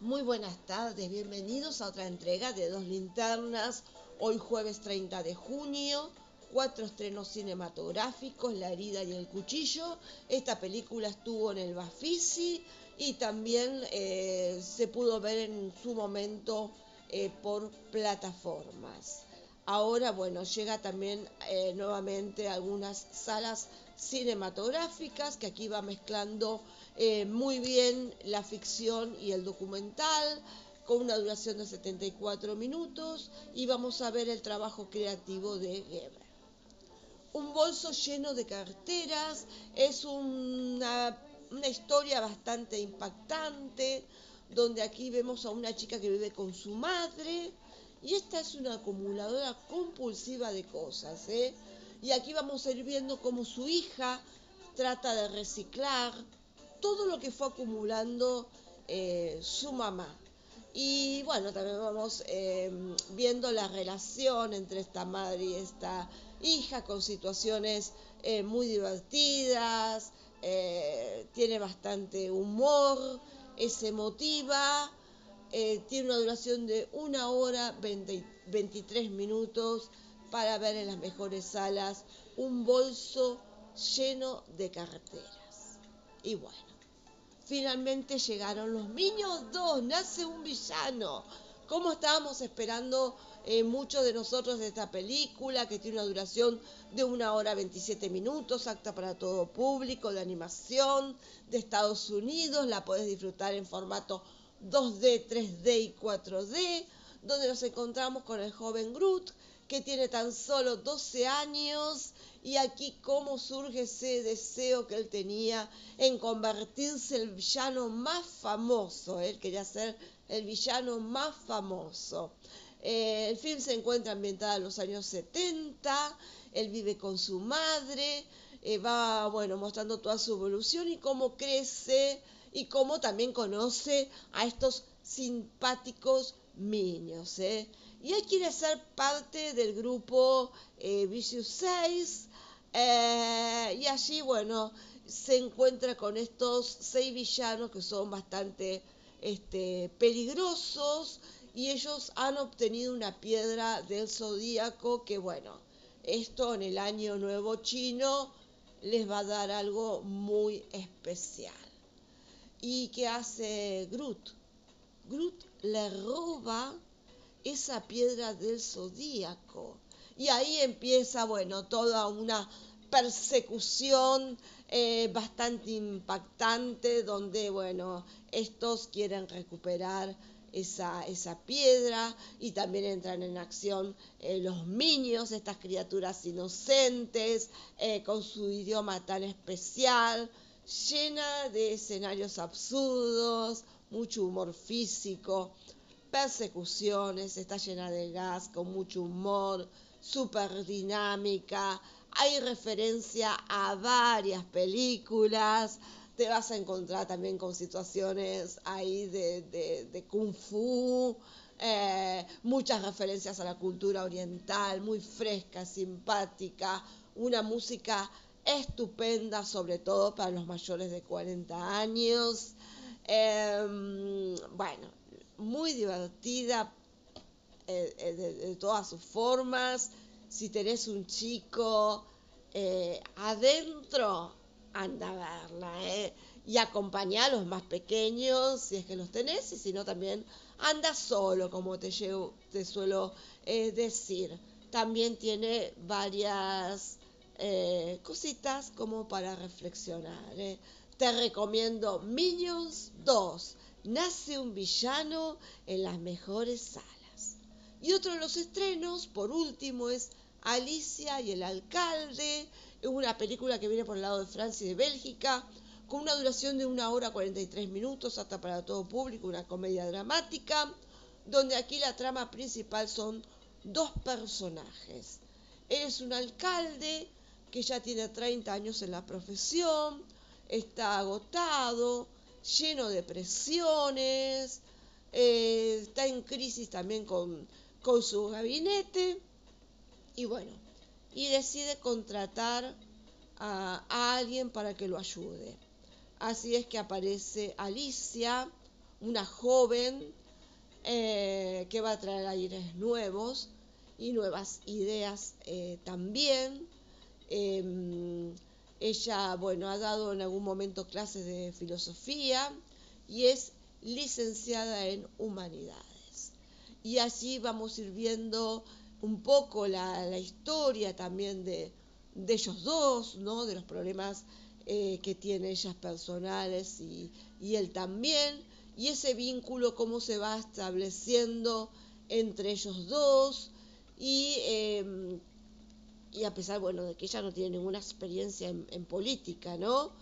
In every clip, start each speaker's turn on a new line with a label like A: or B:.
A: Muy buenas tardes, bienvenidos a otra entrega de Dos Linternas, hoy jueves 30 de junio, cuatro estrenos cinematográficos, La herida y el cuchillo. Esta película estuvo en el Bafisi y también eh, se pudo ver en su momento eh, por plataformas. Ahora, bueno, llega también eh, nuevamente a algunas salas cinematográficas que aquí va mezclando eh, muy bien la ficción y el documental con una duración de 74 minutos y vamos a ver el trabajo creativo de Geber. Un bolso lleno de carteras es una, una historia bastante impactante donde aquí vemos a una chica que vive con su madre y esta es una acumuladora compulsiva de cosas. ¿eh? Y aquí vamos a ir viendo cómo su hija trata de reciclar todo lo que fue acumulando eh, su mamá. Y bueno, también vamos eh, viendo la relación entre esta madre y esta hija con situaciones eh, muy divertidas, tiene bastante humor, es emotiva, tiene una duración de una hora 23 minutos para ver en las mejores salas un bolso lleno de carteras. Y bueno, finalmente llegaron los niños dos, nace un villano. Como estábamos esperando eh, muchos de nosotros de esta película, que tiene una duración de una hora 27 minutos, acta para todo público, de animación de Estados Unidos, la podés disfrutar en formato 2D, 3D y 4D, donde nos encontramos con el joven Groot, que tiene tan solo 12 años y aquí cómo surge ese deseo que él tenía en convertirse el villano más famoso. Él quería ser el villano más famoso. Eh, el film se encuentra ambientado en los años 70, él vive con su madre, eh, va bueno mostrando toda su evolución y cómo crece y cómo también conoce a estos simpáticos ¿eh? y él quiere ser parte del grupo eh, Vicious 6 eh, y allí bueno se encuentra con estos seis villanos que son bastante este, peligrosos y ellos han obtenido una piedra del zodíaco que bueno esto en el año nuevo chino les va a dar algo muy especial y qué hace Groot Groot le roba esa piedra del zodíaco. Y ahí empieza, bueno, toda una persecución eh, bastante impactante donde, bueno, estos quieren recuperar esa, esa piedra y también entran en acción eh, los niños, estas criaturas inocentes, eh, con su idioma tan especial, llena de escenarios absurdos, mucho humor físico persecuciones, está llena de gas, con mucho humor, súper dinámica, hay referencia a varias películas, te vas a encontrar también con situaciones ahí de, kung fu, eh, muchas referencias a la cultura oriental, muy fresca, simpática, una música estupenda, sobre todo para los mayores de 40 años. Em, bueno, muy divertida eh, eh, de, todas sus formas. Si tenés un chico eh, adentro, anda a verla. Y acompañá a los más pequeños, si es que los tenés, y si no, también anda solo, como te, llevo, te suelo decir. También tiene varias cositas como para reflexionar. Te recomiendo Minions 2 nace un villano en las mejores salas. Y otro de los estrenos, por último, es Alicia y el alcalde, una película que viene por el lado de Francia y de Bélgica, con una duración de una hora 43 minutos, hasta para todo público, una comedia dramática, donde aquí la trama principal son dos personajes. es un alcalde que ya tiene 30 años en la profesión, está agotado, lleno de presiones, eh, está en crisis también con, con su gabinete y bueno, y decide contratar a, alguien para que lo ayude. Así es que aparece Alicia, una joven eh, que va a traer aires nuevos y nuevas ideas eh, también. Em, ella, bueno, ha dado en algún momento clases de filosofía y es licenciada en humanidades. Y allí vamos a ir viendo un poco la, historia también de, ellos dos, ¿no? De los problemas eh, que tiene ellas personales y, y él también y ese vínculo cómo se va estableciendo entre ellos dos y, em, y a pesar, bueno, de que ella no tiene ninguna experiencia en, política, ¿no?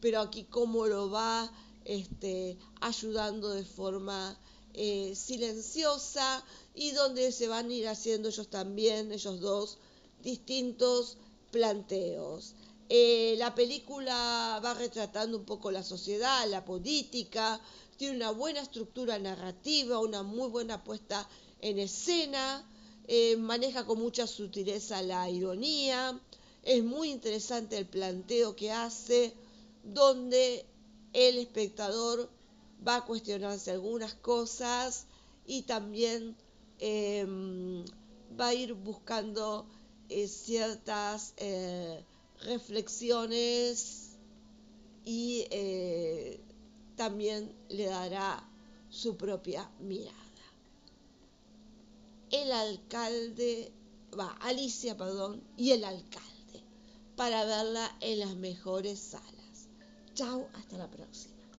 A: Pero aquí cómo lo va este, ayudando de forma eh, silenciosa y donde se van a ir haciendo ellos también, ellos dos, distintos planteos. Eh, la película va retratando un poco la sociedad, la política, tiene una buena estructura narrativa, una muy buena puesta en escena, eh, maneja con mucha sutileza la ironía, es muy interesante el planteo que hace, donde el espectador va a cuestionarse algunas cosas y también em, va a ir buscando eh, ciertas eh, reflexiones y también le dará su propia mirada. El alcalde, va, Alicia, perdón, y el alcalde, para verla en las mejores salas. Chao, hasta la próxima.